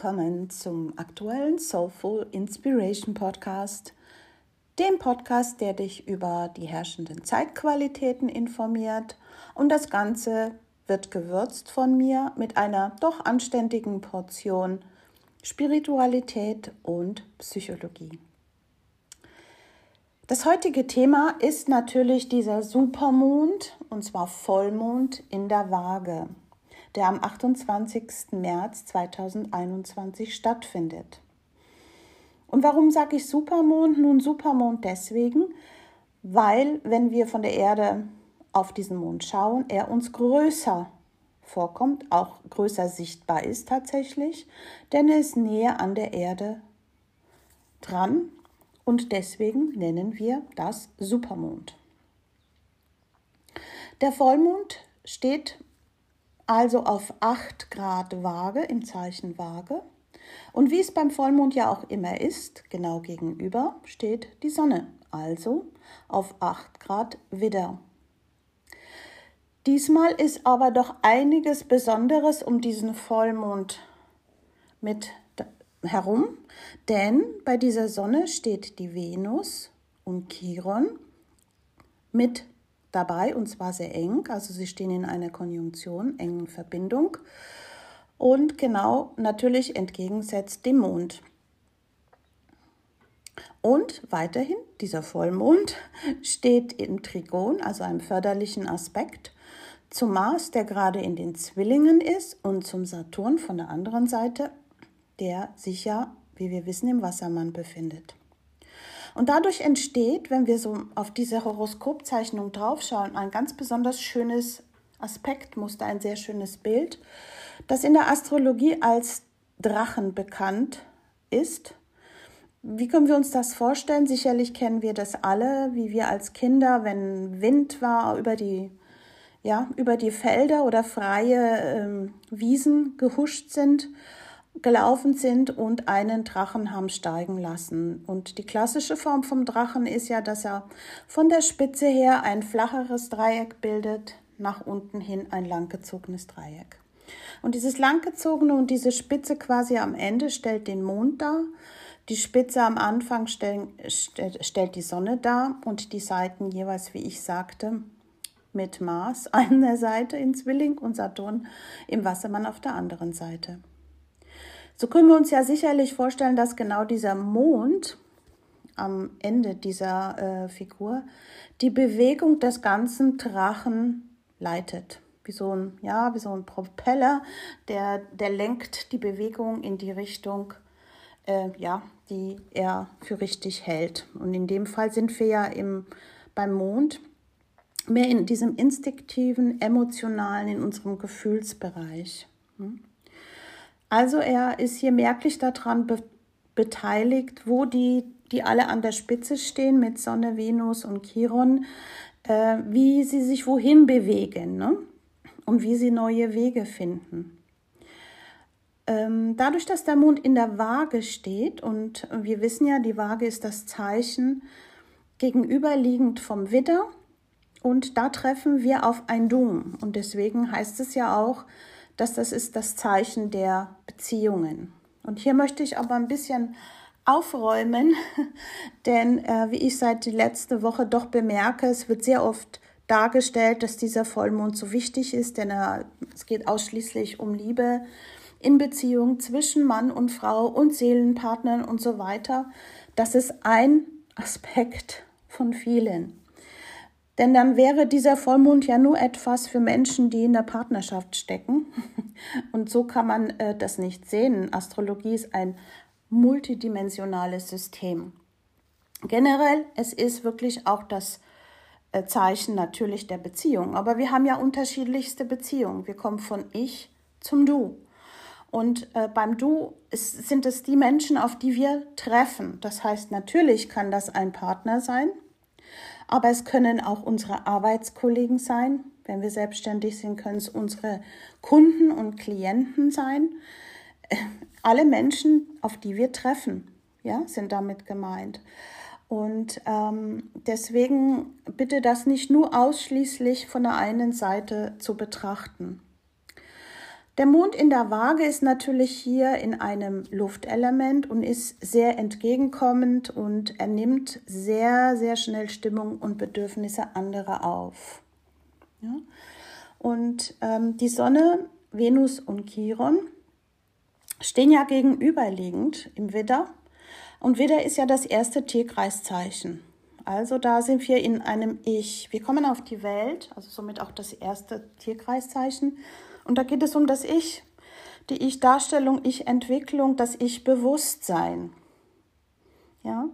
willkommen zum aktuellen Soulful Inspiration Podcast, dem Podcast, der dich über die herrschenden Zeitqualitäten informiert. Und das Ganze wird gewürzt von mir mit einer doch anständigen Portion Spiritualität und Psychologie. Das heutige Thema ist natürlich dieser Supermond, und zwar Vollmond in der Waage der am 28. März 2021 stattfindet. Und warum sage ich Supermond? Nun Supermond deswegen, weil wenn wir von der Erde auf diesen Mond schauen, er uns größer vorkommt, auch größer sichtbar ist tatsächlich, denn er ist näher an der Erde dran und deswegen nennen wir das Supermond. Der Vollmond steht also auf 8 Grad Waage im Zeichen Waage. Und wie es beim Vollmond ja auch immer ist, genau gegenüber steht die Sonne, also auf 8 Grad Widder. Diesmal ist aber doch einiges Besonderes um diesen Vollmond mit herum, denn bei dieser Sonne steht die Venus und Chiron mit dabei und zwar sehr eng. Also sie stehen in einer Konjunktion, engen Verbindung. Und genau natürlich entgegensetzt dem Mond. Und weiterhin, dieser Vollmond steht im Trigon, also einem förderlichen Aspekt, zum Mars, der gerade in den Zwillingen ist, und zum Saturn von der anderen Seite, der sich ja, wie wir wissen, im Wassermann befindet. Und dadurch entsteht, wenn wir so auf diese Horoskopzeichnung draufschauen, ein ganz besonders schönes Aspektmuster, ein sehr schönes Bild, das in der Astrologie als Drachen bekannt ist. Wie können wir uns das vorstellen? Sicherlich kennen wir das alle, wie wir als Kinder, wenn Wind war, über die, ja, über die Felder oder freie ähm, Wiesen gehuscht sind gelaufen sind und einen Drachen haben steigen lassen. Und die klassische Form vom Drachen ist ja, dass er von der Spitze her ein flacheres Dreieck bildet, nach unten hin ein langgezogenes Dreieck. Und dieses langgezogene und diese Spitze quasi am Ende stellt den Mond dar. Die Spitze am Anfang stellen, stellt die Sonne dar und die Seiten jeweils, wie ich sagte, mit Mars an der Seite in Zwilling und Saturn im Wassermann auf der anderen Seite. So können wir uns ja sicherlich vorstellen, dass genau dieser Mond am Ende dieser äh, Figur die Bewegung des ganzen Drachen leitet. Wie so ein, ja, wie so ein Propeller, der, der lenkt die Bewegung in die Richtung, äh, ja, die er für richtig hält. Und in dem Fall sind wir ja im, beim Mond mehr in diesem instinktiven, emotionalen, in unserem Gefühlsbereich. Hm? Also er ist hier merklich daran be beteiligt, wo die, die alle an der Spitze stehen mit Sonne, Venus und Chiron, äh, wie sie sich wohin bewegen ne? und wie sie neue Wege finden. Ähm, dadurch, dass der Mond in der Waage steht und wir wissen ja, die Waage ist das Zeichen gegenüberliegend vom Widder und da treffen wir auf ein Dung und deswegen heißt es ja auch, dass das ist das Zeichen der Beziehungen. Und hier möchte ich aber ein bisschen aufräumen, denn äh, wie ich seit die letzte Woche doch bemerke, es wird sehr oft dargestellt, dass dieser Vollmond so wichtig ist, denn er, es geht ausschließlich um Liebe in Beziehung zwischen Mann und Frau und Seelenpartnern und so weiter. Das ist ein Aspekt von vielen. Denn dann wäre dieser Vollmond ja nur etwas für Menschen, die in der Partnerschaft stecken. Und so kann man äh, das nicht sehen. Astrologie ist ein multidimensionales System. Generell, es ist wirklich auch das äh, Zeichen natürlich der Beziehung. Aber wir haben ja unterschiedlichste Beziehungen. Wir kommen von Ich zum Du. Und äh, beim Du ist, sind es die Menschen, auf die wir treffen. Das heißt, natürlich kann das ein Partner sein, aber es können auch unsere Arbeitskollegen sein. Wenn wir selbstständig sind, können es unsere Kunden und Klienten sein. Alle Menschen, auf die wir treffen, ja, sind damit gemeint. Und ähm, deswegen bitte das nicht nur ausschließlich von der einen Seite zu betrachten. Der Mond in der Waage ist natürlich hier in einem Luftelement und ist sehr entgegenkommend und er nimmt sehr, sehr schnell Stimmung und Bedürfnisse anderer auf. Ja? Und ähm, die Sonne, Venus und Chiron stehen ja gegenüberliegend im Widder. Und Widder ist ja das erste Tierkreiszeichen. Also da sind wir in einem Ich. Wir kommen auf die Welt, also somit auch das erste Tierkreiszeichen. Und da geht es um das Ich, die Ich-Darstellung, Ich-Entwicklung, das Ich-Bewusstsein. Ja?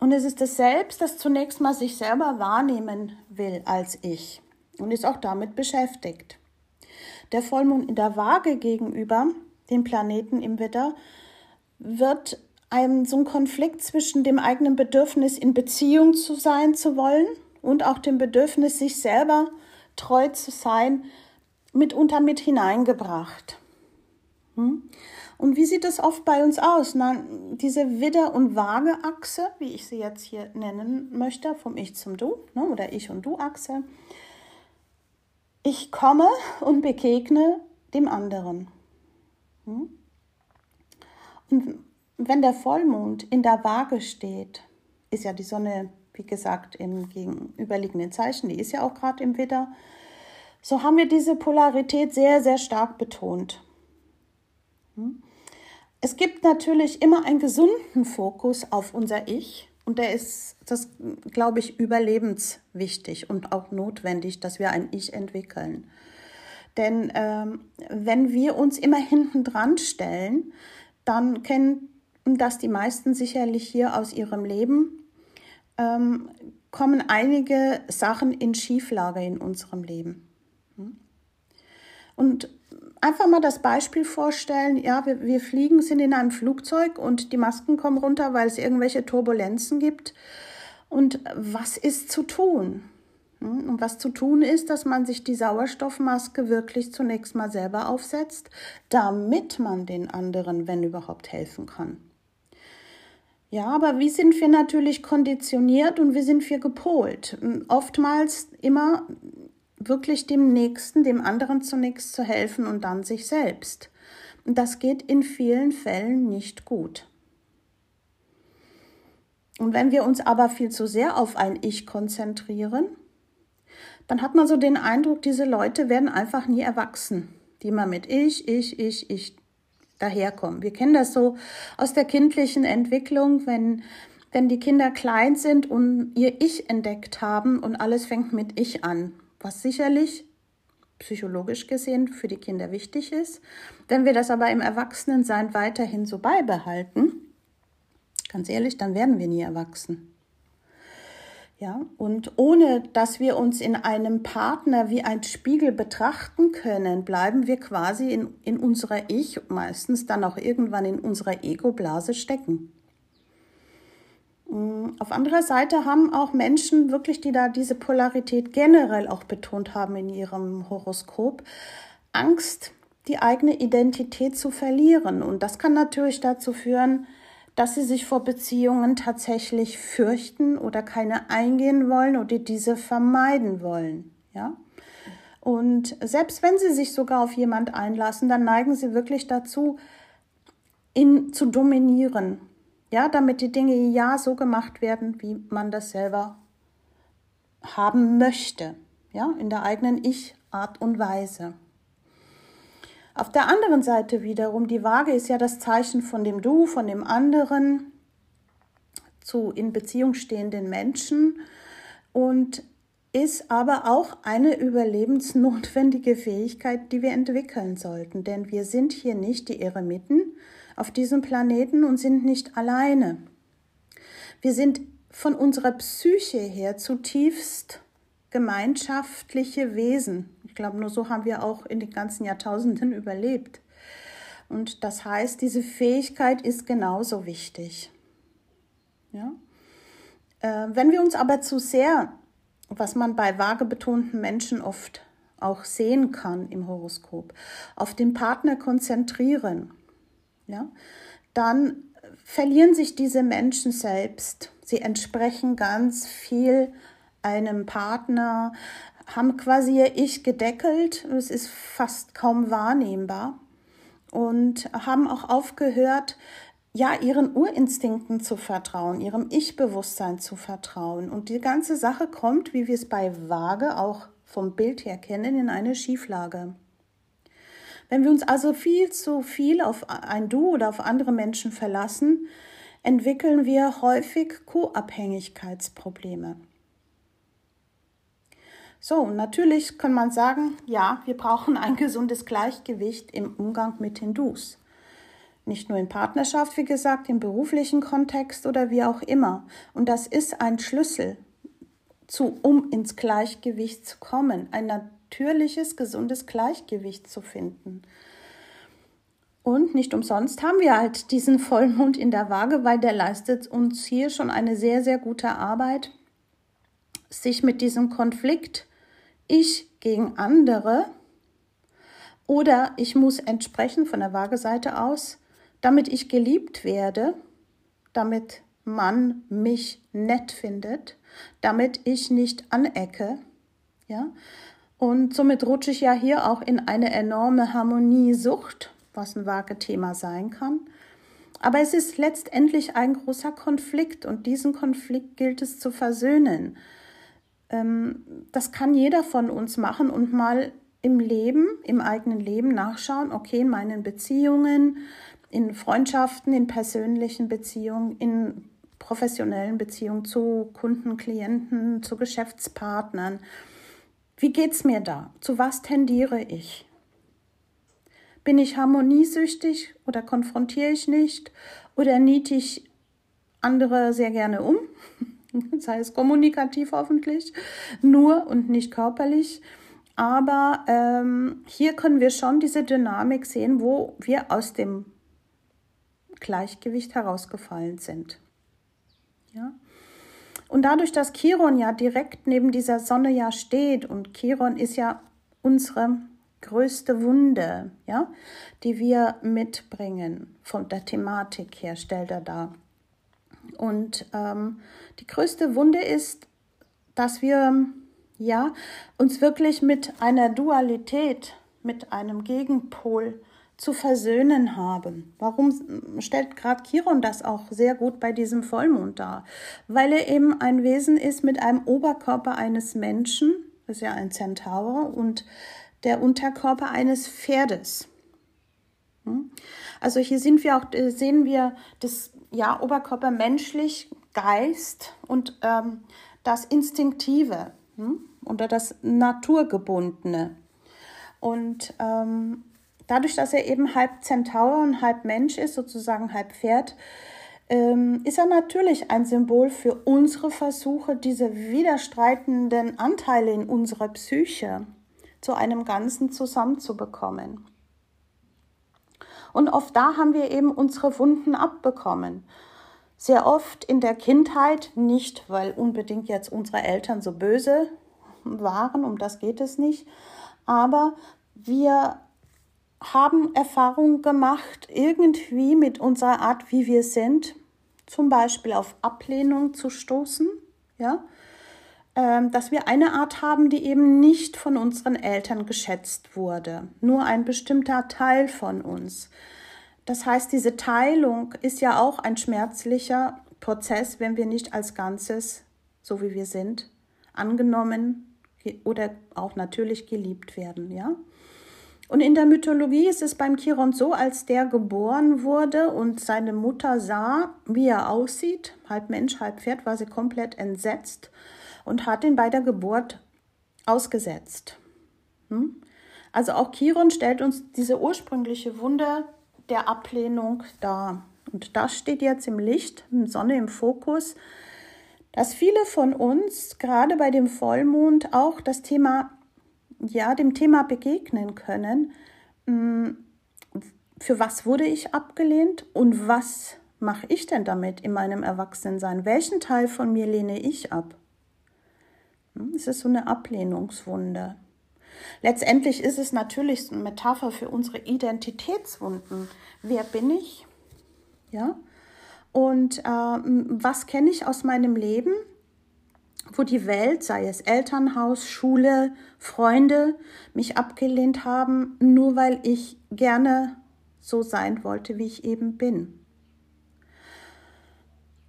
Und es ist das Selbst, das zunächst mal sich selber wahrnehmen will als Ich und ist auch damit beschäftigt. Der Vollmond in der Waage gegenüber, dem Planeten im Widder, wird ein, so ein Konflikt zwischen dem eigenen Bedürfnis, in Beziehung zu sein zu wollen und auch dem Bedürfnis, sich selber treu zu sein, mitunter mit hineingebracht. Hm? Und wie sieht es oft bei uns aus? Na, diese Widder- und Waage-Achse, wie ich sie jetzt hier nennen möchte, vom Ich zum Du ne, oder Ich- und Du-Achse. Ich komme und begegne dem anderen. Hm? Und wenn der Vollmond in der Waage steht, ist ja die Sonne, wie gesagt, im gegenüberliegenden Zeichen, die ist ja auch gerade im Widder, so haben wir diese Polarität sehr, sehr stark betont. Hm? Es gibt natürlich immer einen gesunden Fokus auf unser Ich und der ist, das glaube ich, überlebenswichtig und auch notwendig, dass wir ein Ich entwickeln. Denn ähm, wenn wir uns immer hinten dran stellen, dann kennen das die meisten sicherlich hier aus ihrem Leben, ähm, kommen einige Sachen in Schieflage in unserem Leben. Und einfach mal das Beispiel vorstellen, ja, wir, wir fliegen, sind in einem Flugzeug und die Masken kommen runter, weil es irgendwelche Turbulenzen gibt. Und was ist zu tun? Hm, und was zu tun ist, dass man sich die Sauerstoffmaske wirklich zunächst mal selber aufsetzt, damit man den anderen, wenn überhaupt, helfen kann. Ja, aber wie sind wir natürlich konditioniert und wie sind wir gepolt? Oftmals immer wirklich dem Nächsten, dem anderen zunächst zu helfen und dann sich selbst. Und das geht in vielen Fällen nicht gut. Und wenn wir uns aber viel zu sehr auf ein Ich konzentrieren, dann hat man so den Eindruck, diese Leute werden einfach nie erwachsen, die immer mit Ich, Ich, Ich, Ich daherkommen. Wir kennen das so aus der kindlichen Entwicklung, wenn, wenn die Kinder klein sind und ihr Ich entdeckt haben und alles fängt mit Ich an was sicherlich psychologisch gesehen für die Kinder wichtig ist. Wenn wir das aber im Erwachsenensein weiterhin so beibehalten, ganz ehrlich, dann werden wir nie erwachsen. Ja, und ohne dass wir uns in einem Partner wie ein Spiegel betrachten können, bleiben wir quasi in, in unserer Ich, meistens dann auch irgendwann in unserer Ego-Blase stecken. Mm, auf anderer Seite haben auch Menschen wirklich, die da diese Polarität generell auch betont haben in ihrem Horoskop, Angst, die eigene Identität zu verlieren. Und das kann natürlich dazu führen, dass sie sich vor Beziehungen tatsächlich fürchten oder keine eingehen wollen oder diese vermeiden wollen. Ja? Und selbst wenn sie sich sogar auf jemand einlassen, dann neigen sie wirklich dazu, ihn zu dominieren, ja, damit die Dinge ja so gemacht werden, wie man das selber haben möchte. Ja, in der eigenen Ich-Art und Weise. Auf der anderen Seite wiederum, die Waage ist ja das Zeichen von dem Du, von dem anderen zu in Beziehung stehenden Menschen und ist aber auch eine überlebensnotwendige Fähigkeit, die wir entwickeln sollten. Denn wir sind hier nicht die Eremiten, auf diesem Planeten und sind nicht alleine. Wir sind von unserer Psyche her zutiefst gemeinschaftliche Wesen. Ich glaube, nur so haben wir auch in den ganzen Jahrtausenden überlebt. Und das heißt, diese Fähigkeit ist genauso wichtig. Ja? Äh, wenn wir uns aber zu sehr, was man bei vage betonten Menschen oft auch sehen kann im Horoskop, auf den Partner konzentrieren, ja, dann verlieren sich diese Menschen selbst. Sie entsprechen ganz viel einem Partner, haben quasi ihr Ich gedeckelt. Es ist fast kaum wahrnehmbar. Und haben auch aufgehört, ja, ihren Urinstinkten zu vertrauen, ihrem Ich-Bewusstsein zu vertrauen. Und die ganze Sache kommt, wie wir es bei Waage auch vom Bild her kennen, in eine Schieflage. Wenn wir uns also viel zu viel auf ein Du oder auf andere Menschen verlassen, entwickeln wir häufig Co-Abhängigkeitsprobleme. So, natürlich kann man sagen, ja, wir brauchen ein gesundes Gleichgewicht im Umgang mit den Dus. Nicht nur in Partnerschaft, wie gesagt, im beruflichen Kontext oder wie auch immer. Und das ist ein Schlüssel, zu, um ins Gleichgewicht zu kommen, ein natürliches, gesundes Gleichgewicht zu finden. Und nicht umsonst haben wir halt diesen Vollmond in der Waage, weil der leistet uns hier schon eine sehr, sehr gute Arbeit, sich mit diesem Konflikt ich gegen andere oder ich muss entsprechen von der Waageseite aus, damit ich geliebt werde, damit man mich nett findet, damit ich nicht anecke, ja. Und somit rutsche ich ja hier auch in eine enorme Harmoniesucht, was ein Waage-Thema sein kann. Aber es ist letztendlich ein großer Konflikt und diesen Konflikt gilt es zu versöhnen. Ähm, das kann jeder von uns machen und mal im Leben, im eigenen Leben nachschauen, okay, in meinen Beziehungen, in Freundschaften, in persönlichen Beziehungen, in professionellen Beziehungen zu Kunden, Klienten, zu Geschäftspartnern. Wie geht's mir da? Zu was tendiere ich? Bin ich harmoniesüchtig oder konfrontiere ich nicht oder niete ich andere sehr gerne um? sei es kommunikativ hoffentlich, nur und nicht körperlich. Aber ähm, hier können wir schon diese Dynamik sehen, wo wir aus dem Gleichgewicht herausgefallen sind. Ja? Und dadurch, dass Chiron ja direkt neben dieser Sonne ja steht und Chiron ist ja unsere größte Wunde, ja, die wir mitbringen von der Thematik her, stellt er da. Und ähm, die größte Wunde ist, dass wir ja uns wirklich mit einer Dualität, mit einem Gegenpol zu versöhnen haben. Warum stellt gerade Chiron das auch sehr gut bei diesem Vollmond dar? Weil er eben ein Wesen ist mit einem Oberkörper eines Menschen, das ist ja ein Zentaur, und der Unterkörper eines Pferdes. Hm? Also hier sind wir auch, äh, sehen wir das ja, Oberkörper menschlich, Geist und ähm, das Instinktive hm? oder das Naturgebundene. Und ähm, dadurch, dass er eben halb Zentaur und halb Mensch ist, sozusagen halb Pferd, ähm, ist er natürlich ein Symbol für unsere Versuche, diese widerstreitenden Anteile in unserer Psyche zu einem Ganzen zusammenzubekommen. Und oft da haben wir eben unsere Wunden abbekommen. Sehr oft in der Kindheit, nicht weil unbedingt jetzt unsere Eltern so böse waren, um das geht es nicht, aber wir haben Erfahrungen gemacht, irgendwie mit unserer Art, wie wir sind, zum Beispiel auf Ablehnung zu stoßen, ja, ähm, dass wir eine Art haben, die eben nicht von unseren Eltern geschätzt wurde, nur ein bestimmter Teil von uns. Das heißt, diese Teilung ist ja auch ein schmerzlicher Prozess, wenn wir nicht als Ganzes, so wie wir sind, angenommen oder auch natürlich geliebt werden, ja. Und in der Mythologie ist es beim Chiron so, als der geboren wurde und seine Mutter sah, wie er aussieht, halb Mensch, halb Pferd, war sie komplett entsetzt und hat ihn bei der Geburt ausgesetzt. Hm? Also auch Chiron stellt uns diese ursprüngliche Wunde der Ablehnung dar. Und das steht jetzt im Licht, Sonne im Fokus, dass viele von uns gerade bei dem Vollmond auch das Thema ja, dem Thema begegnen können. Mm, für was wurde ich abgelehnt und was mache ich denn damit in meinem Erwachsenensein? Welchen Teil von mir lehne ich ab? Hm, es ist so eine Ablehnungswunde. Letztendlich ist es natürlich eine Metapher für unsere Identitätswunden. Wer bin ich? Ja. Und äh, was kenne ich aus meinem Leben? Wo die Welt, sei es Elternhaus, Schule, Freunde, mich abgelehnt haben, nur weil ich gerne so sein wollte, wie ich eben bin.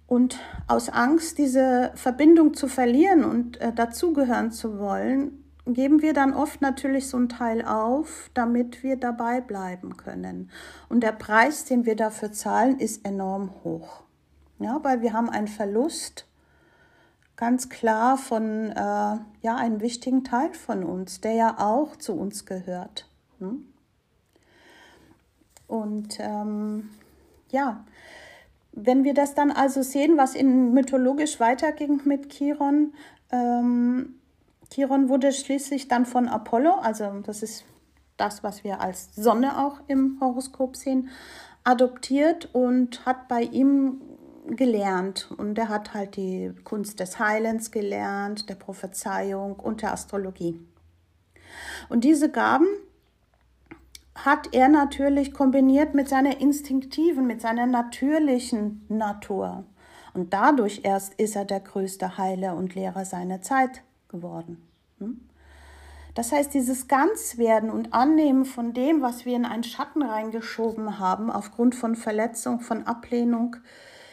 Und aus Angst, diese Verbindung zu verlieren und äh, dazugehören zu wollen, geben wir dann oft natürlich so einen Teil auf, damit wir dabei bleiben können. Und der Preis, den wir dafür zahlen, ist enorm hoch. Ja, weil wir haben einen Verlust ganz klar von äh, ja, einem wichtigen Teil von uns, der ja auch zu uns gehört. Hm? Und ähm, ja, wenn wir das dann also sehen, was in mythologisch weiterging mit Chiron, ähm, Chiron wurde schließlich dann von Apollo, also das ist das, was wir als Sonne auch im Horoskop sehen, adoptiert und hat bei ihm gelernt. Und er hat halt die Kunst des Heilens gelernt, der Prophezeiung und der Astrologie. Und diese Gaben hat er natürlich kombiniert mit seiner instinktiven, mit seiner natürlichen Natur. Und dadurch erst ist er der größte Heiler und Lehrer seiner Zeit geworden. Hm? Das heißt, dieses Ganzwerden und Annehmen von dem, was wir in einen Schatten reingeschoben haben, aufgrund von Verletzung, von Ablehnung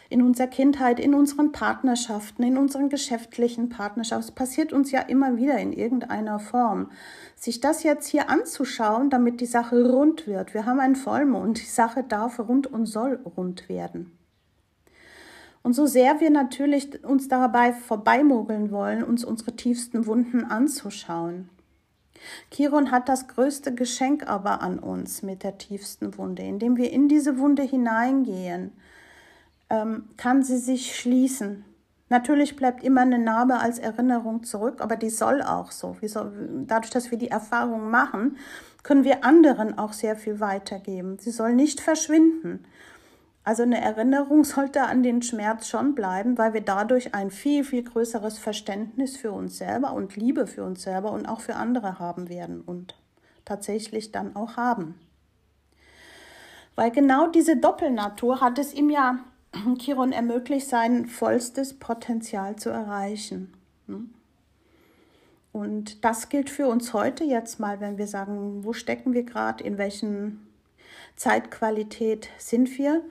in unserer Kindheit, in unseren Partnerschaften, in unseren geschäftlichen Partnerschaften, es passiert uns ja immer wieder in irgendeiner Form sich das jetzt hier anzuschauen, damit die Sache rund wird. Wir haben einen Vollmond, die Sache darf rund und soll rund werden. Und so sehr wir natürlich uns dabei vorbeimogeln wollen, uns unsere tiefsten Wunden anzuschauen. Chiron hat das größte Geschenk aber an uns mit der tiefsten Wunde. Indem wir in diese Wunde hineingehen, ähm, kann sie sich schließen. Natürlich bleibt immer eine Narbe als Erinnerung zurück, aber die soll auch so. Soll, dadurch, dass wir die Erfahrung machen, können wir anderen auch sehr viel weitergeben. Sie soll nicht verschwinden. Also eine Erinnerung sollte an den Schmerz schon bleiben, weil wir dadurch ein viel, viel größeres Verständnis für uns selber und Liebe für uns selber und auch für andere haben werden und tatsächlich dann auch haben. Weil genau diese Doppelnatur hat es ihm ja Chiron ermöglicht, sein vollstes Potenzial zu erreichen. Hm? Und das gilt für uns heute jetzt mal, wenn wir sagen, wo stecken wir gerade, in welchen Zeitqualität sind wir.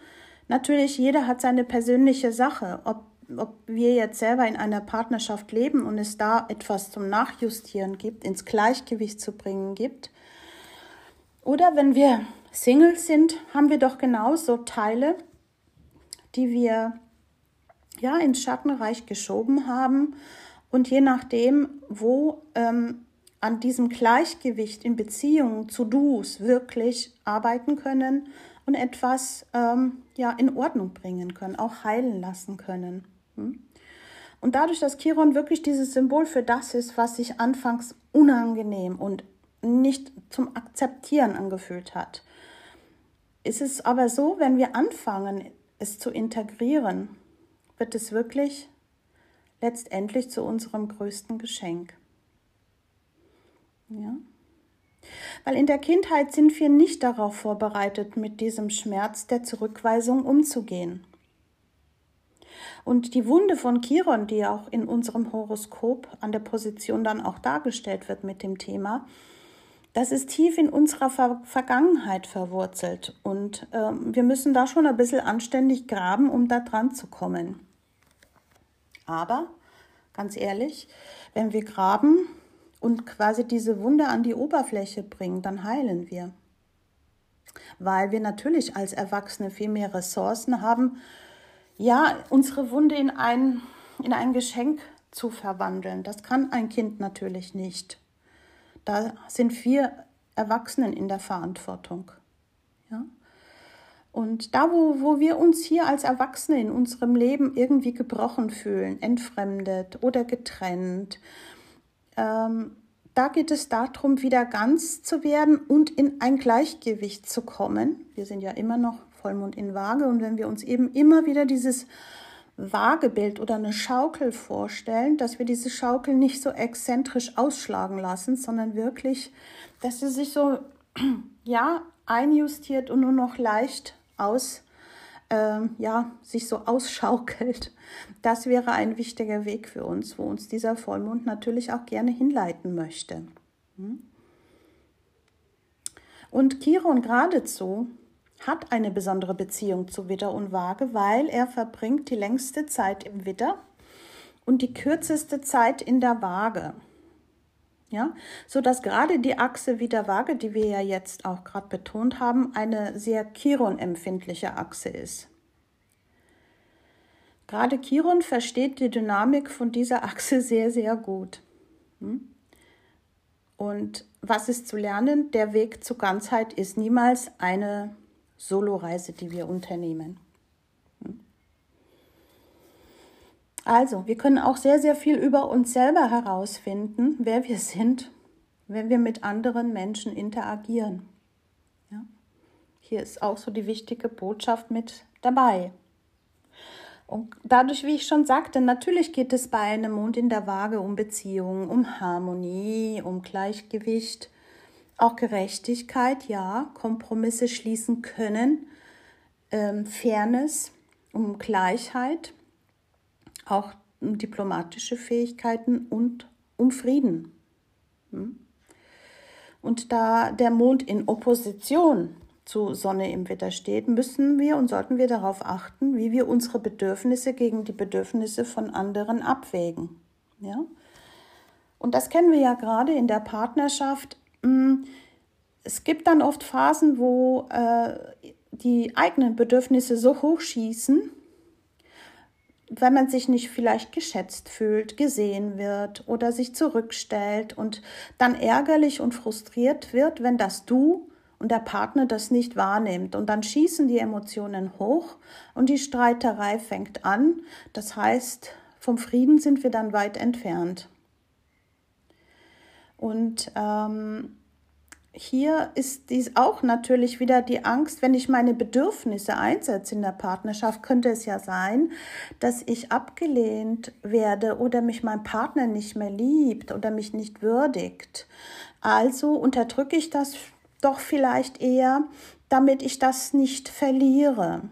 Natürlich, jeder hat seine persönliche Sache. Ob, ob wir jetzt selber in einer Partnerschaft leben und es da etwas zum Nachjustieren gibt, ins Gleichgewicht zu bringen gibt. Oder wenn wir Single sind, haben wir doch genauso Teile, die wir ja ins Schattenreich geschoben haben. Und je nachdem, wo ähm, an diesem Gleichgewicht in Beziehungen zu Dus wirklich arbeiten können und etwas ähm, ja, in Ordnung bringen können, auch heilen lassen können. Hm? Und dadurch, dass Chiron wirklich dieses Symbol für das ist, was sich anfangs unangenehm und nicht zum Akzeptieren angefühlt hat, ist es aber so, wenn wir anfangen, es zu integrieren, wird es wirklich letztendlich zu unserem größten Geschenk. Ja? Weil in der Kindheit sind wir nicht darauf vorbereitet, mit diesem Schmerz der Zurückweisung umzugehen. Und die Wunde von Chiron, die auch in unserem Horoskop an der Position dann auch dargestellt wird mit dem Thema, das ist tief in unserer Ver Vergangenheit verwurzelt und äh, wir müssen da schon ein bisschen anständig graben, um da dran zu kommen. Aber, ganz ehrlich, wenn wir graben und quasi diese Wunde an die Oberfläche bringen, dann heilen wir. Weil wir natürlich als Erwachsene viel mehr Ressourcen haben, ja, unsere Wunde in ein, in ein Geschenk zu verwandeln. Das kann ein Kind natürlich nicht. Da sind wir Erwachsenen in der Verantwortung. Ja? Und da, wo, wo wir uns hier als Erwachsene in unserem Leben irgendwie gebrochen fühlen, entfremdet oder getrennt, ähm, da geht es darum, wieder ganz zu werden und in ein Gleichgewicht zu kommen. Wir sind ja immer noch Vollmond in Waage und wenn wir uns eben immer wieder dieses Waagebild oder eine Schaukel vorstellen, dass wir diese Schaukel nicht so exzentrisch ausschlagen lassen, sondern wirklich, dass sie sich so ja einjustiert und nur noch leicht aus äh, ja, sich so ausschaukelt. Das wäre ein wichtiger Weg für uns, wo uns dieser Vollmond natürlich auch gerne hinleiten möchte. Hm? Und Chiron geradezu hat eine besondere Beziehung zu Widder und Waage, weil er verbringt die längste Zeit im Widder und die kürzeste Zeit in der Waage. Ja, so dass gerade die Achse Widder-Waage, die wir ja jetzt auch gerade betont haben, eine sehr Chiron-empfindliche Achse ist. Gerade Chiron versteht die Dynamik von dieser Achse sehr, sehr gut. Hm? Und was ist zu lernen? Der Weg zur Ganzheit ist niemals eine Soloreise, die wir unternehmen. Hm? Also, wir können auch sehr, sehr viel über uns selber herausfinden, wer wir sind, wenn wir mit anderen Menschen interagieren. Ja? Hier ist auch so die wichtige Botschaft mit dabei. Und dadurch, wie ich schon sagte, natürlich geht es bei einem Mond in der Waage um Beziehungen, um Harmonie, um Gleichgewicht, auch Gerechtigkeit, ja, Kompromisse schließen können, ähm, Fairness, um Gleichheit, auch um diplomatische Fähigkeiten und um Frieden. Hm? Und da der Mond in Opposition zu Sonne im Wetter steht, müssen wir und sollten wir darauf achten, wie wir unsere Bedürfnisse gegen die Bedürfnisse von anderen abwägen. Ja? Und das kennen wir ja gerade in der Partnerschaft. Hm, es gibt dann oft Phasen, wo äh, die eigenen Bedürfnisse so hoch schießen, wenn man sich nicht vielleicht geschätzt fühlt, gesehen wird oder sich zurückstellt und dann ärgerlich und frustriert wird, wenn das Du und der Partner das nicht wahrnimmt. Und dann schießen die Emotionen hoch und die Streiterei fängt an. Das heißt, vom Frieden sind wir dann weit entfernt. Und ähm, hier ist dies auch natürlich wieder die Angst, wenn ich meine Bedürfnisse einsetze in der Partnerschaft, könnte es ja sein, dass ich abgelehnt werde oder mich mein Partner nicht mehr liebt oder mich nicht würdigt. Also unterdrücke ich das doch vielleicht eher, damit ich das nicht verliere.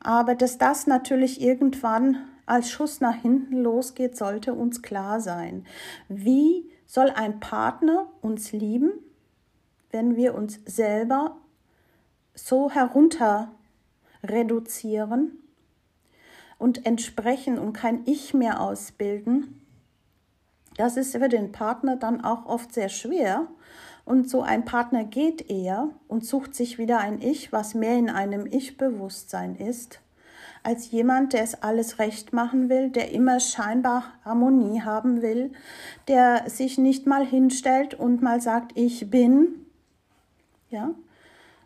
Aber dass das natürlich irgendwann als Schuss nach hinten losgeht, sollte uns klar sein. Wie soll ein Partner uns lieben, wenn wir uns selber so herunter reduzieren und entsprechen und kein Ich mehr ausbilden? Das ist für den Partner dann auch oft sehr schwer und so ein Partner geht eher und sucht sich wieder ein Ich, was mehr in einem Ich-Bewusstsein ist, als jemand, der es alles recht machen will, der immer scheinbar Harmonie haben will, der sich nicht mal hinstellt und mal sagt, ich bin. Ja.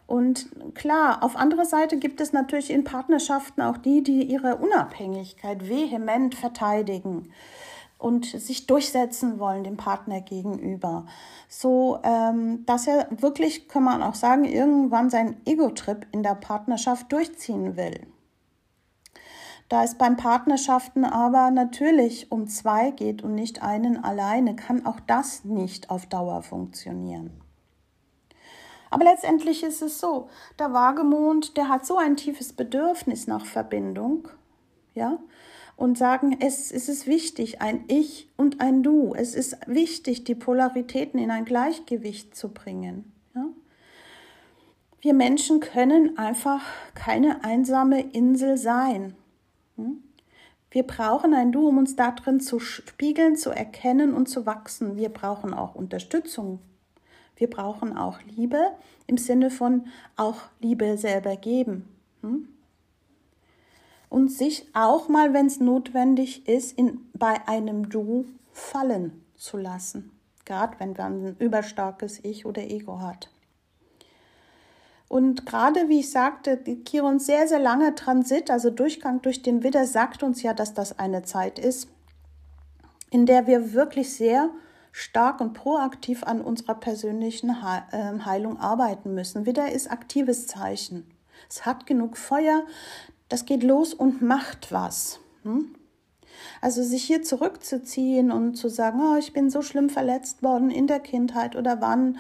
Und klar, auf anderer Seite gibt es natürlich in Partnerschaften auch die, die ihre Unabhängigkeit vehement verteidigen und sich durchsetzen wollen dem Partner gegenüber. So, ähm, dass er wirklich, kann man auch sagen, irgendwann seinen Ego-Trip in der Partnerschaft durchziehen will. Da es beim Partnerschaften aber natürlich um zwei geht und nicht einen alleine, kann auch das nicht auf Dauer funktionieren. Aber letztendlich ist es so, der Wagemond, der hat so ein tiefes Bedürfnis nach Verbindung, ja, und sagen, es, es ist wichtig, ein Ich und ein Du. Es ist wichtig, die Polaritäten in ein Gleichgewicht zu bringen. Ja? Wir Menschen können einfach keine einsame Insel sein. Hm? Wir brauchen ein Du, um uns darin zu spiegeln, zu erkennen und zu wachsen. Wir brauchen auch Unterstützung. Wir brauchen auch Liebe im Sinne von auch Liebe selber geben. Hm? und sich auch mal, wenn es notwendig ist, in, bei einem Du fallen zu lassen. Gerade wenn man ein überstarkes Ich oder Ego hat. Und gerade wie ich sagte, Chiron sehr, sehr langer Transit, also Durchgang durch den Widder, sagt uns ja, dass das eine Zeit ist, in der wir wirklich sehr stark und proaktiv an unserer persönlichen ähm, Heilung arbeiten müssen. Widder ist aktives Zeichen. Es hat genug Feuer, das geht los und macht was. Hm? Also sich hier zurückzuziehen und zu sagen, oh, ich bin so schlimm verletzt worden in der Kindheit oder wann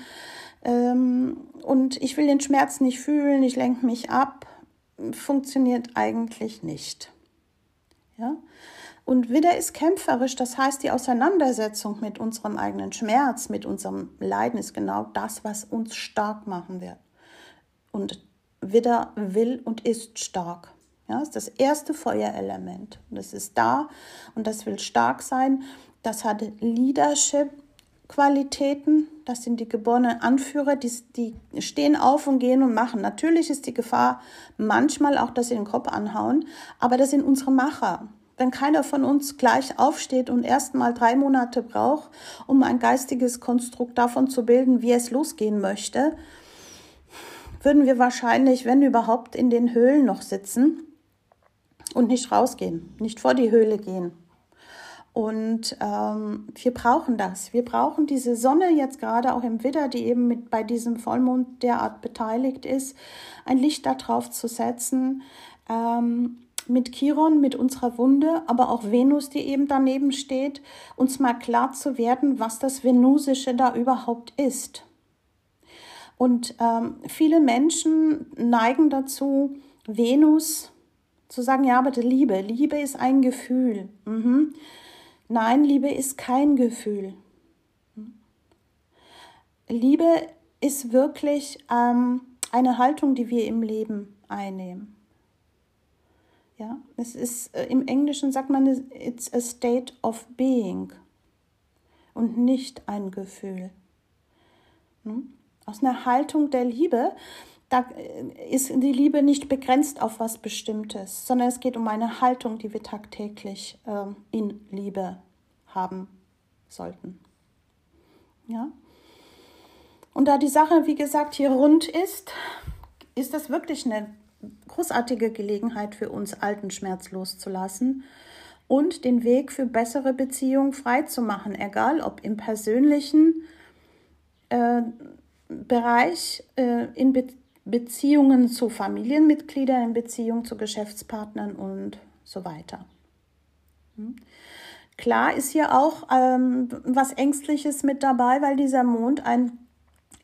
und ich will den Schmerz nicht fühlen, ich lenke mich ab. funktioniert eigentlich nicht. Ja? Und Widder ist kämpferisch, das heißt, die Auseinandersetzung mit unserem eigenen Schmerz, mit unserem Leiden ist genau das, was uns stark machen wird. Und Widder will und ist stark. Ja, ist das erste Feuerelement. Das ist da und das will stark sein. Das hat Leadership-Qualitäten. Das sind die geborenen Anführer, die, die stehen auf und gehen und machen. Natürlich ist die Gefahr manchmal auch, dass sie den Kopf anhauen, aber das sind unsere Macher wenn keiner von uns gleich aufsteht und erst mal drei Monate braucht, um ein geistiges Konstrukt davon zu bilden, wie es losgehen möchte, würden wir wahrscheinlich, wenn überhaupt, in den Höhlen noch sitzen und nicht rausgehen, nicht vor die Höhle gehen. Und ähm, wir brauchen das. Wir brauchen diese Sonne jetzt gerade auch im Widder, die eben mit bei diesem Vollmond derart beteiligt ist, ein Licht darauf zu setzen, ähm, mit Chiron, mit unserer Wunde, aber auch Venus, die eben daneben steht, uns mal klar zu werden, was das Venusische da überhaupt ist. Und ähm, viele Menschen neigen dazu, Venus zu sagen, ja, aber Liebe, Liebe ist ein Gefühl. Mhm. Nein, Liebe ist kein Gefühl. Liebe ist wirklich ähm, eine Haltung, die wir im Leben einnehmen. Ja, es ist äh, im Englischen sagt man, it's a state of being und nicht ein Gefühl. Hm? Aus einer Haltung der Liebe, da äh, ist die Liebe nicht begrenzt auf was Bestimmtes, sondern es geht um eine Haltung, die wir tagtäglich äh, in Liebe haben sollten. Ja. Und da die Sache, wie gesagt, hier rund ist, ist das wirklich eine großartige Gelegenheit für uns, alten Schmerz loszulassen und den Weg für bessere Beziehungen freizumachen, egal ob im persönlichen äh, Bereich, äh, in Be Beziehungen zu Familienmitgliedern, in Beziehungen zu Geschäftspartnern und so weiter. Hm? Klar ist hier auch ähm, was Ängstliches mit dabei, weil dieser Mond ein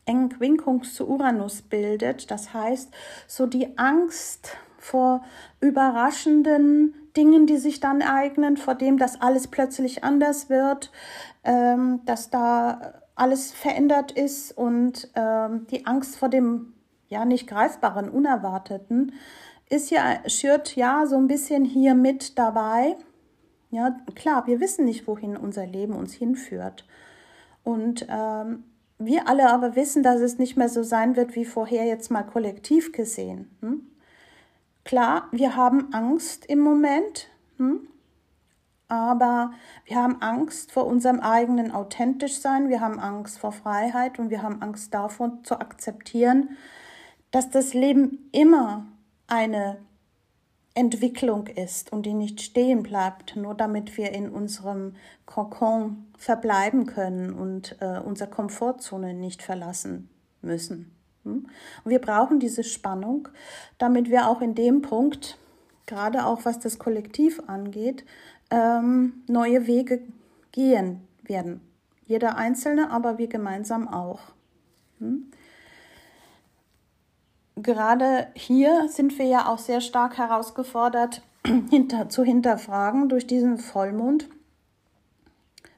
engen Quinkung zu Uranus bildet. Das heißt, so die Angst vor überraschenden Dingen, die sich dann ereignen, vor dem, dass alles plötzlich anders wird, ähm, dass da alles verändert ist und ähm, die Angst vor dem ja nicht greifbaren, unerwarteten ist ja schürt ja so ein bisschen hier mit dabei. Ja, klar, wir wissen nicht, wohin unser Leben uns hinführt. Und ähm, wir alle aber wissen, dass es nicht mehr so sein wird wie vorher jetzt mal kollektiv gesehen. Hm? Klar, wir haben Angst im Moment, hm? aber wir haben Angst vor unserem eigenen Authentischsein, wir haben Angst vor Freiheit und wir haben Angst davon zu akzeptieren, dass das Leben immer eine Entwicklung ist und die nicht stehen bleibt, nur damit wir in unserem Kokon verbleiben können und äh, unsere Komfortzone nicht verlassen müssen. Hm? Und wir brauchen diese Spannung, damit wir auch in dem Punkt, gerade auch was das Kollektiv angeht, ähm, neue Wege gehen werden. Jeder Einzelne, aber wir gemeinsam auch. Hm? Gerade hier sind wir ja auch sehr stark herausgefordert, hinter, zu hinterfragen durch diesen Vollmond.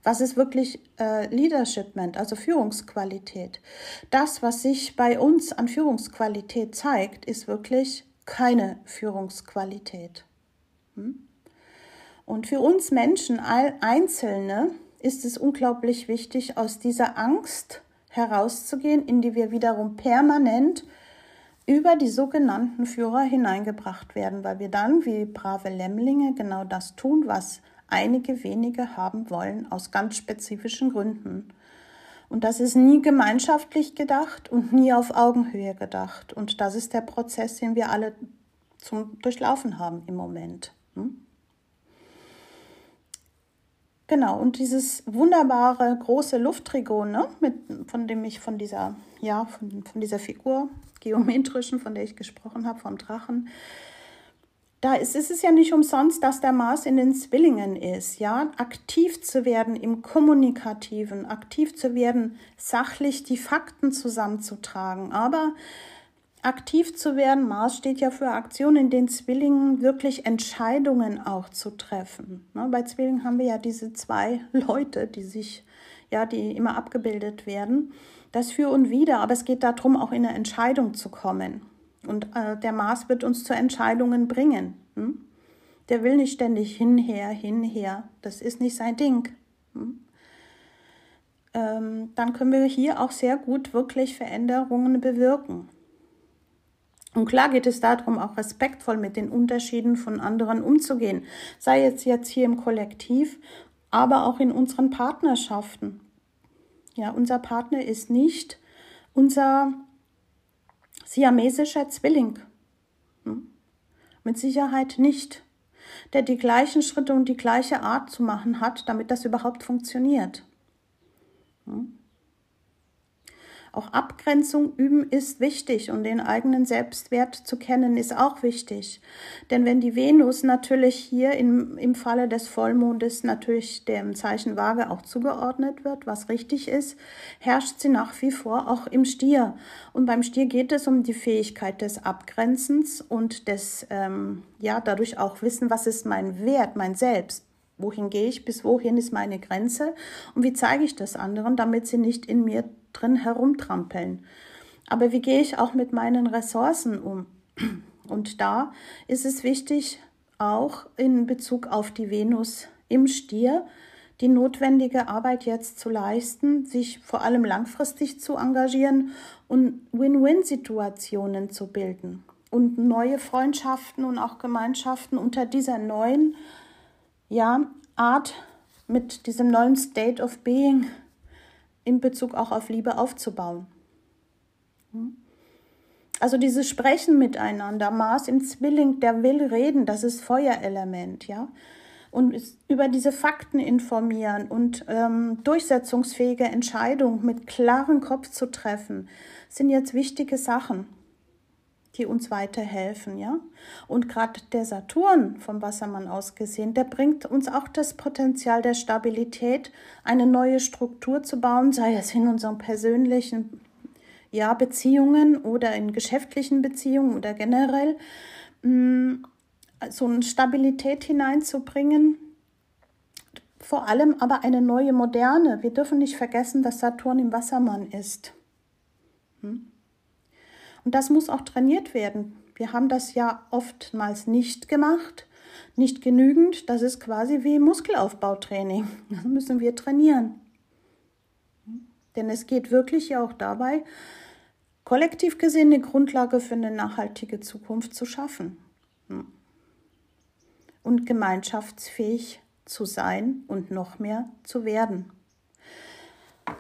Was ist wirklich äh, Leadershipment, also Führungsqualität? Das, was sich bei uns an Führungsqualität zeigt, ist wirklich keine Führungsqualität. Hm? Und für uns Menschen, Einzelne, ist es unglaublich wichtig, aus dieser Angst herauszugehen, in die wir wiederum permanent über die sogenannten Führer hineingebracht werden, weil wir dann wie brave Lämmlinge genau das tun, was einige wenige haben wollen, aus ganz spezifischen Gründen. Und das ist nie gemeinschaftlich gedacht und nie auf Augenhöhe gedacht. Und das ist der Prozess, den wir alle zum Durchlaufen haben im Moment. Hm? Genau, und dieses wunderbare große Lufttrigon, ne, mit, von dem ich von dieser, ja, von, von dieser Figur geometrischen, von der ich gesprochen habe, vom Drachen, da ist, ist es ja nicht umsonst, dass der Mars in den Zwillingen ist, ja, aktiv zu werden im Kommunikativen, aktiv zu werden, sachlich die Fakten zusammenzutragen, aber aktiv zu werden. Mars steht ja für Aktion in den Zwillingen, wirklich Entscheidungen auch zu treffen. Ne, bei Zwillingen haben wir ja diese zwei Leute, die sich, ja, die immer abgebildet werden. Das für und wieder, aber es geht darum, auch in eine Entscheidung zu kommen. Und äh, der Mars wird uns zu Entscheidungen bringen. Hm? Der will nicht ständig hinher, hinher. Das ist nicht sein Ding. Hm? Ähm, dann können wir hier auch sehr gut wirklich Veränderungen bewirken. Und klar geht es darum, auch respektvoll mit den Unterschieden von anderen umzugehen, sei es jetzt hier im Kollektiv, aber auch in unseren Partnerschaften. Ja, unser Partner ist nicht unser siamesischer Zwilling. Hm? Mit Sicherheit nicht. Der die gleichen Schritte und die gleiche Art zu machen hat, damit das überhaupt funktioniert. Hm? Auch Abgrenzung üben ist wichtig und den eigenen Selbstwert zu kennen ist auch wichtig. Denn wenn die Venus natürlich hier im, im Falle des Vollmondes natürlich dem Zeichen Waage auch zugeordnet wird, was richtig ist, herrscht sie nach wie vor auch im Stier. Und beim Stier geht es um die Fähigkeit des Abgrenzens und des, ähm, ja, dadurch auch wissen, was ist mein Wert, mein Selbst. Wohin gehe ich, bis wohin ist meine Grenze und wie zeige ich das anderen, damit sie nicht in mir drin herumtrampeln. Aber wie gehe ich auch mit meinen Ressourcen um? Und da ist es wichtig, auch in Bezug auf die Venus im Stier, die notwendige Arbeit jetzt zu leisten, sich vor allem langfristig zu engagieren und Win-Win-Situationen zu bilden und neue Freundschaften und auch Gemeinschaften unter dieser neuen ja, Art mit diesem neuen State of Being in Bezug auch auf Liebe aufzubauen. Hm? Also dieses Sprechen miteinander, Mars im Zwilling, der will reden, das ist Feuerelement, ja. Und über diese Fakten informieren und ähm, durchsetzungsfähige Entscheidungen mit klarem Kopf zu treffen, sind jetzt wichtige Sachen die uns weiterhelfen, ja. Und gerade der Saturn vom Wassermann aus gesehen, der bringt uns auch das Potenzial der Stabilität, eine neue Struktur zu bauen, sei es in unseren persönlichen ja, Beziehungen oder in geschäftlichen Beziehungen oder generell, mm, so eine Stabilität hineinzubringen, vor allem aber eine neue Moderne. Wir dürfen nicht vergessen, dass Saturn im Wassermann ist. Hm? Und das muss auch trainiert werden. Wir haben das ja oftmals nicht gemacht, nicht genügend. Das ist quasi wie Muskelaufbautraining. Das müssen wir trainieren. Denn es geht wirklich ja auch dabei, kollektiv gesehen eine Grundlage für eine nachhaltige Zukunft zu schaffen. Und gemeinschaftsfähig zu sein und noch mehr zu werden.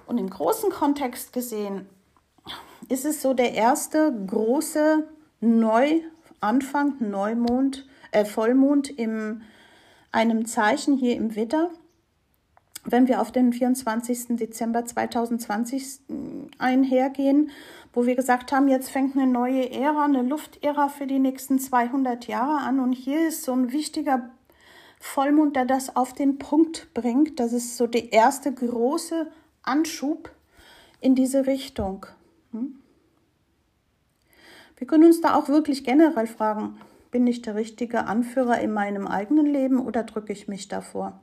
Und im großen Kontext gesehen ist es so der erste große Neuanfang, Neumond, äh, Vollmond in einem Zeichen hier im Witter. Wenn wir auf den 24. Dezember 2020 einhergehen, wo wir gesagt haben, jetzt fängt eine neue Ära, eine Luftära für die nächsten 200 Jahre an. Und hier ist so ein wichtiger Vollmond, der das auf den Punkt bringt. Das ist so der erste große Anschub in diese Richtung. Hm? Wir können uns da auch wirklich generell fragen, bin ich der richtige Anführer in meinem eigenen Leben oder drücke ich mich davor?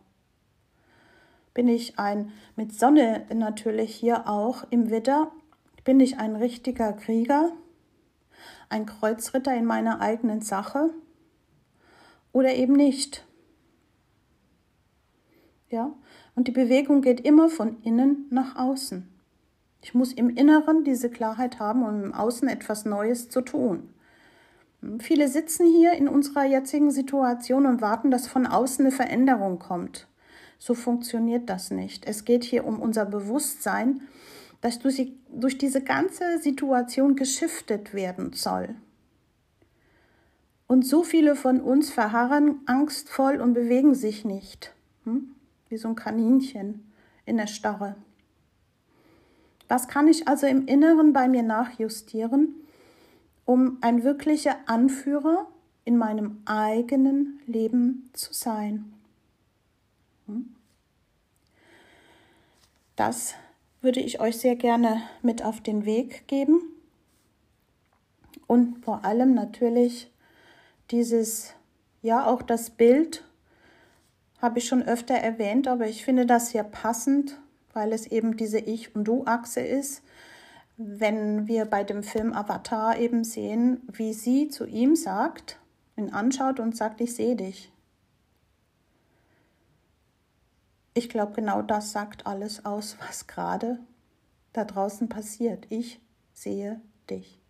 Bin ich ein, mit Sonne natürlich hier auch im Widder, bin ich ein richtiger Krieger, ein Kreuzritter in meiner eigenen Sache oder eben nicht? Ja, und die Bewegung geht immer von innen nach außen. Ich muss im Inneren diese Klarheit haben, um im Außen etwas Neues zu tun. Viele sitzen hier in unserer jetzigen Situation und warten, dass von außen eine Veränderung kommt. So funktioniert das nicht. Es geht hier um unser Bewusstsein, dass durch, durch diese ganze Situation geschiftet werden soll. Und so viele von uns verharren angstvoll und bewegen sich nicht, hm? wie so ein Kaninchen in der Starre. Was kann ich also im Inneren bei mir nachjustieren, um ein wirklicher Anführer in meinem eigenen Leben zu sein? Hm? Das würde ich euch sehr gerne mit auf den Weg geben. und vor allem natürlich dieses, ja, auch das Bild habe ich schon öfter erwähnt, aber ich finde das hier passend, weil es eben diese Ich- und Du-Achse ist. Wenn wir bei dem Film Avatar eben sehen, wie sie zu ihm sagt, ihn anschaut und sagt, ich sehe dich. Ich glaube, genau das sagt alles aus, was gerade da draußen passiert. Ich sehe dich.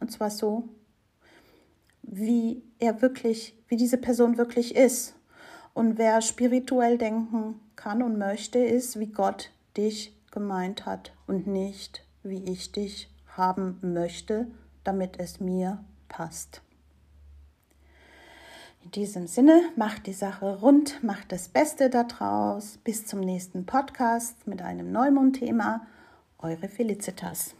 Und zwar so, wie er wirklich, wie diese Person wirklich ist. Und wer spirituell denken kann und möchte, ist, wie Gott dich gemeint hat und nicht, wie ich dich haben möchte, damit es mir passt. In diesem Sinne, macht die Sache rund, macht das Beste daraus. Bis zum nächsten Podcast mit einem Neumond-Thema. Eure Felicitas.